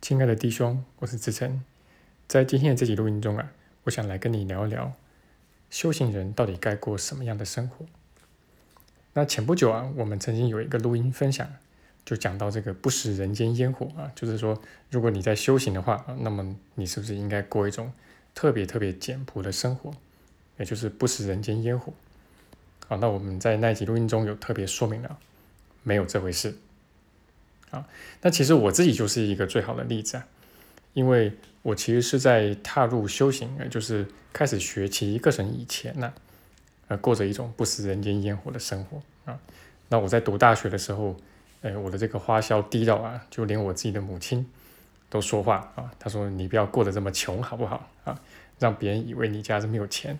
亲爱的弟兄，我是志成，在今天的这集录音中啊，我想来跟你聊一聊修行人到底该过什么样的生活。那前不久啊，我们曾经有一个录音分享，就讲到这个不食人间烟火啊，就是说，如果你在修行的话，那么你是不是应该过一种特别特别简朴的生活，也就是不食人间烟火？好，那我们在那集录音中有特别说明了，没有这回事。啊，那其实我自己就是一个最好的例子啊，因为我其实是在踏入修行，就是开始学奇异课程以前呢，呃，过着一种不食人间烟火的生活啊。那我在读大学的时候，呃，我的这个花销低到啊，就连我自己的母亲都说话啊，她说你不要过得这么穷好不好啊，让别人以为你家是没有钱。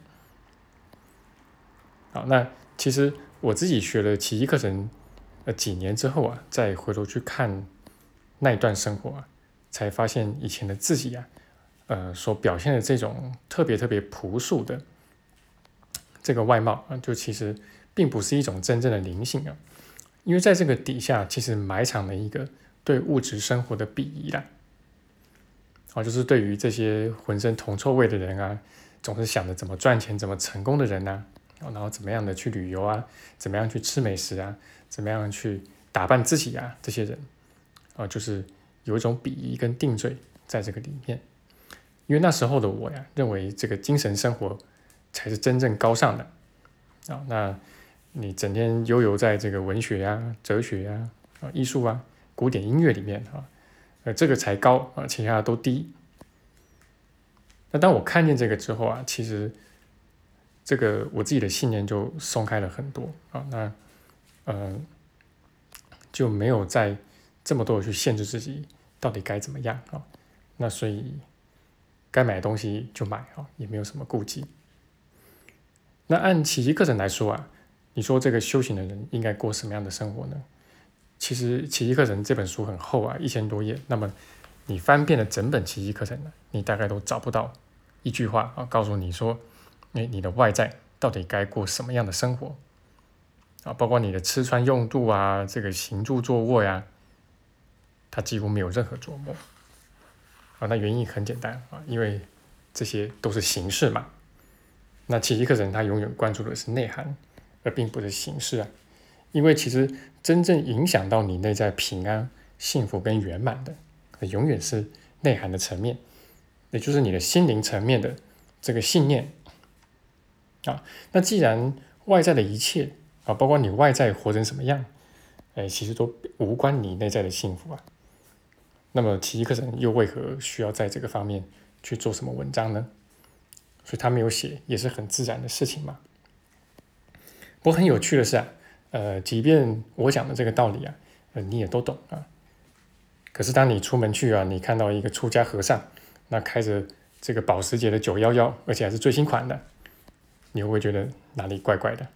好，那其实我自己学了奇异课程。呃，几年之后啊，再回头去看那一段生活啊，才发现以前的自己啊，呃，所表现的这种特别特别朴素的这个外貌啊，就其实并不是一种真正的灵性啊，因为在这个底下，其实埋藏了一个对物质生活的鄙夷啦，啊，就是对于这些浑身铜臭味的人啊，总是想着怎么赚钱、怎么成功的人呐，然后怎么样的去旅游啊，怎么样去吃美食啊。怎么样去打扮自己啊？这些人，啊，就是有一种鄙夷跟定罪在这个里面。因为那时候的我呀，认为这个精神生活才是真正高尚的啊。那你整天悠游在这个文学呀、哲学呀、啊艺术啊、古典音乐里面啊，呃，这个才高啊，其他的都低。那当我看见这个之后啊，其实这个我自己的信念就松开了很多啊。那嗯，就没有再这么多的去限制自己到底该怎么样啊？那所以该买的东西就买啊，也没有什么顾忌。那按奇迹课程来说啊，你说这个修行的人应该过什么样的生活呢？其实奇迹课程这本书很厚啊，一千多页。那么你翻遍了整本奇迹课程，你大概都找不到一句话啊，告诉你说，哎，你的外在到底该过什么样的生活？啊，包括你的吃穿用度啊，这个行住坐卧呀，他几乎没有任何琢磨。啊，那原因很简单啊，因为这些都是形式嘛。那其实一个人他永远关注的是内涵，而并不是形式啊。因为其实真正影响到你内在平安、幸福跟圆满的，永远是内涵的层面，也就是你的心灵层面的这个信念。啊，那既然外在的一切，啊，包括你外在活成什么样，哎，其实都无关你内在的幸福啊。那么奇迹课程又为何需要在这个方面去做什么文章呢？所以他没有写，也是很自然的事情嘛。不过很有趣的是啊，呃，即便我讲的这个道理啊，呃，你也都懂啊。可是当你出门去啊，你看到一个出家和尚，那开着这个保时捷的九幺幺，而且还是最新款的，你会不会觉得哪里怪怪的？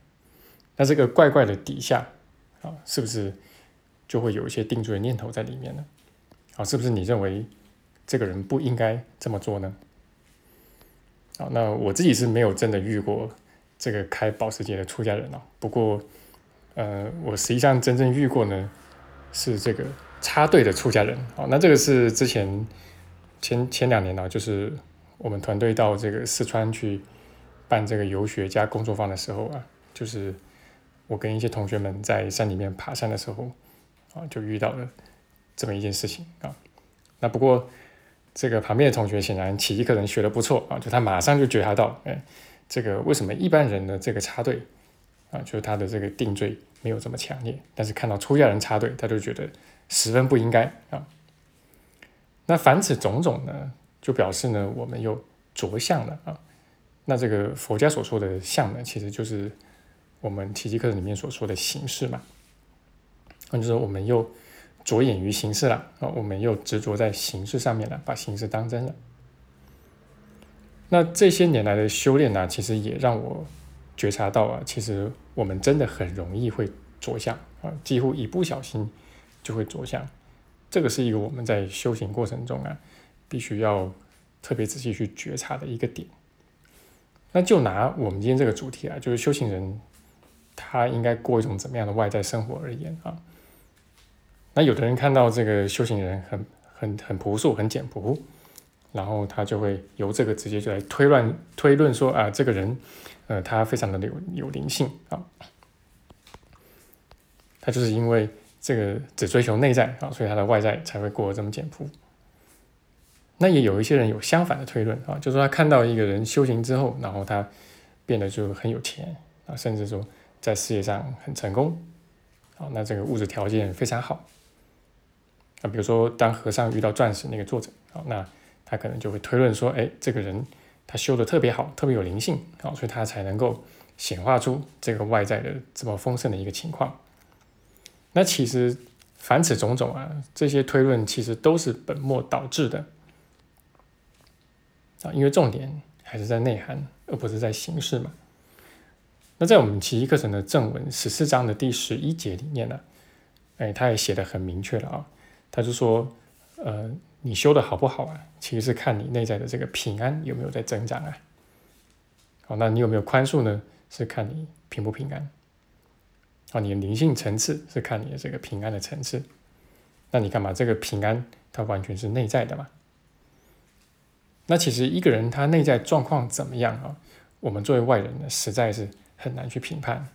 那这个怪怪的底下，啊，是不是就会有一些定罪的念头在里面呢？啊，是不是你认为这个人不应该这么做呢？啊，那我自己是没有真的遇过这个开保时捷的出家人啊。不过，呃，我实际上真正遇过呢，是这个插队的出家人。哦，那这个是之前前前两年呢，就是我们团队到这个四川去办这个游学加工作坊的时候啊，就是。我跟一些同学们在山里面爬山的时候，啊，就遇到了这么一件事情啊。那不过这个旁边的同学显然奇迹课程学的不错啊，就他马上就觉察到，哎，这个为什么一般人的这个插队啊，就是他的这个定罪没有这么强烈，但是看到出家人插队，他就觉得十分不应该啊。那凡此种种呢，就表示呢，我们又着相了啊。那这个佛家所说的相呢，其实就是。我们奇迹课程里面所说的形式嘛，那就是我们又着眼于形式了啊，我们又执着在形式上面了，把形式当真了。那这些年来的修炼呢，其实也让我觉察到啊，其实我们真的很容易会着相啊，几乎一不小心就会着相。这个是一个我们在修行过程中啊，必须要特别仔细去觉察的一个点。那就拿我们今天这个主题啊，就是修行人。他应该过一种怎么样的外在生活而言啊？那有的人看到这个修行人很很很朴素，很简朴，然后他就会由这个直接就来推论推论说啊，这个人，呃，他非常的有有灵性啊，他就是因为这个只追求内在啊，所以他的外在才会过得这么简朴。那也有一些人有相反的推论啊，就是说他看到一个人修行之后，然后他变得就很有钱啊，甚至说在事业上很成功，啊，那这个物质条件非常好。啊，比如说当和尚遇到钻石那个作者，啊，那他可能就会推论说，哎，这个人他修的特别好，特别有灵性，啊，所以他才能够显化出这个外在的这么丰盛的一个情况。那其实凡此种种啊，这些推论其实都是本末倒置的。啊，因为重点还是在内涵，而不是在形式嘛。那在我们奇迹课程的正文十四章的第十一节里面呢，哎，他也写的很明确了啊，他就说，呃，你修的好不好啊，其实是看你内在的这个平安有没有在增长啊。好，那你有没有宽恕呢？是看你平不平安。好，你的灵性层次是看你的这个平安的层次。那你看嘛，这个平安它完全是内在的嘛。那其实一个人他内在状况怎么样啊？我们作为外人呢，实在是很难去评判。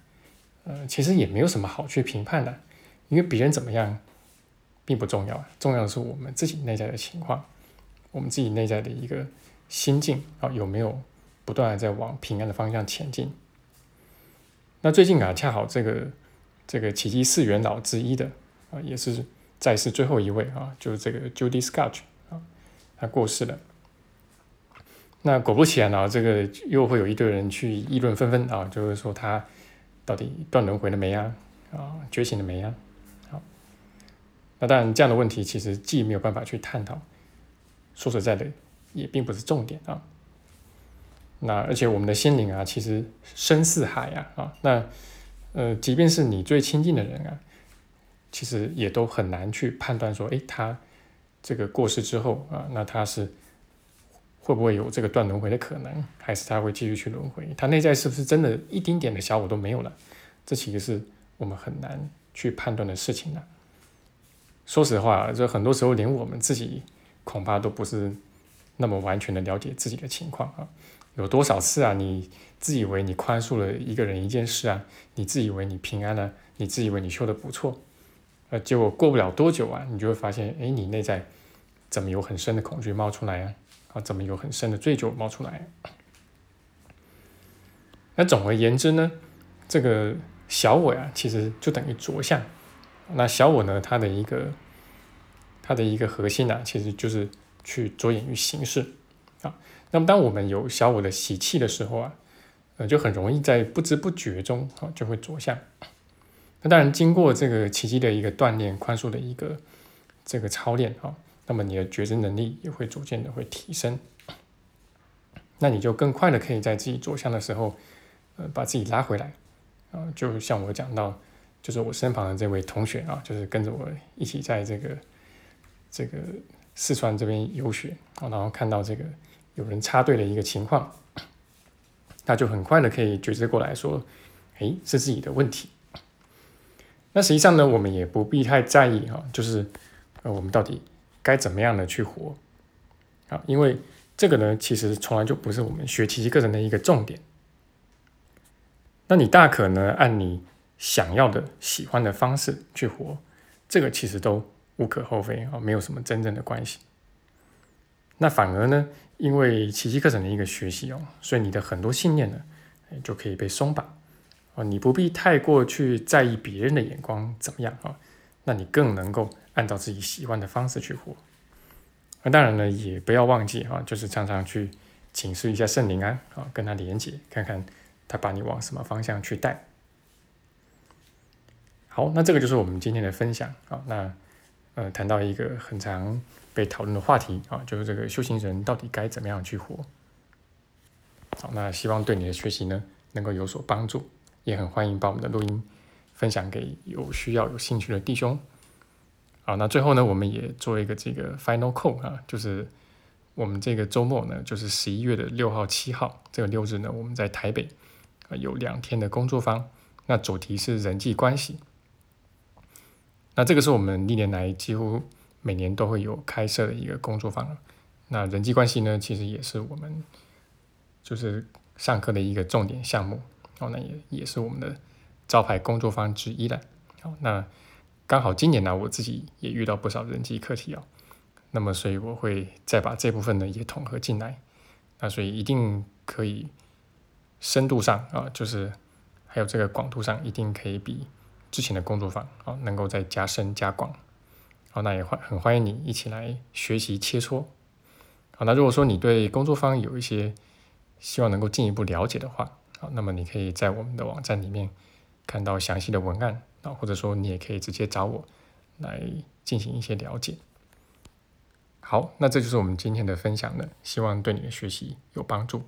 呃，其实也没有什么好去评判的，因为别人怎么样并不重要，重要的是我们自己内在的情况，我们自己内在的一个心境啊，有没有不断的在往平安的方向前进？那最近啊，恰好这个这个奇迹四元老之一的啊，也是在世最后一位啊，就是这个 Judy Scotch 啊，他过世了。那果不其然啊，这个又会有一堆人去议论纷纷啊，就是说他到底断轮回了没啊？啊，觉醒了没啊？好，那当然这样的问题其实既没有办法去探讨，说实在的也并不是重点啊。那而且我们的心灵啊，其实深似海啊啊，那呃，即便是你最亲近的人啊，其实也都很难去判断说，哎，他这个过世之后啊，那他是。会不会有这个断轮回的可能？还是他会继续去轮回？他内在是不是真的一丁点的小我都没有了？这其实是我们很难去判断的事情了。说实话，这很多时候连我们自己恐怕都不是那么完全的了解自己的情况啊。有多少次啊，你自以为你宽恕了一个人一件事啊，你自以为你平安了，你自以为你修的不错，呃，结果过不了多久啊，你就会发现，哎，你内在怎么有很深的恐惧冒出来啊？啊，怎么有很深的醉酒冒出来？那总而言之呢，这个小我呀，其实就等于着相。那小我呢，它的一个它的一个核心呢，其实就是去着眼于形式啊。那么，当我们有小我的习气的时候啊，呃，就很容易在不知不觉中啊，就会着相。那当然，经过这个奇迹的一个锻炼、宽恕的一个这个操练啊。那么你的觉知能力也会逐渐的会提升，那你就更快的可以在自己着相的时候，呃，把自己拉回来，啊，就像我讲到，就是我身旁的这位同学啊，就是跟着我一起在这个这个四川这边游学啊，然后看到这个有人插队的一个情况，他就很快的可以觉知过来说，哎，是自己的问题。那实际上呢，我们也不必太在意哈，就是呃，我们到底。该怎么样的去活啊？因为这个呢，其实从来就不是我们学奇迹课程的一个重点。那你大可呢，按你想要的、喜欢的方式去活，这个其实都无可厚非啊，没有什么真正的关系。那反而呢，因为奇迹课程的一个学习哦，所以你的很多信念呢，就可以被松绑啊，你不必太过去在意别人的眼光怎么样啊，那你更能够。按照自己喜欢的方式去活，那当然呢，也不要忘记啊，就是常常去请示一下圣灵啊，啊，跟他连接，看看他把你往什么方向去带。好，那这个就是我们今天的分享啊。那呃，谈到一个很常被讨论的话题啊，就是这个修行人到底该怎么样去活。好，那希望对你的学习呢能够有所帮助，也很欢迎把我们的录音分享给有需要、有兴趣的弟兄。好，那最后呢，我们也做一个这个 final call 啊，就是我们这个周末呢，就是十一月的六号、七号这个六日呢，我们在台北啊有两天的工作坊，那主题是人际关系。那这个是我们历年来几乎每年都会有开设的一个工作坊。那人际关系呢，其实也是我们就是上课的一个重点项目然后，那也也是我们的招牌工作坊之一了。好，那刚好今年呢，我自己也遇到不少人际课题哦，那么所以我会再把这部分呢也统合进来，那所以一定可以深度上啊，就是还有这个广度上，一定可以比之前的工作坊啊能够再加深加广。好，那也欢很欢迎你一起来学习切磋。好，那如果说你对工作坊有一些希望能够进一步了解的话，好，那么你可以在我们的网站里面看到详细的文案那，或者说你也可以直接找我来进行一些了解。好，那这就是我们今天的分享了，希望对你的学习有帮助。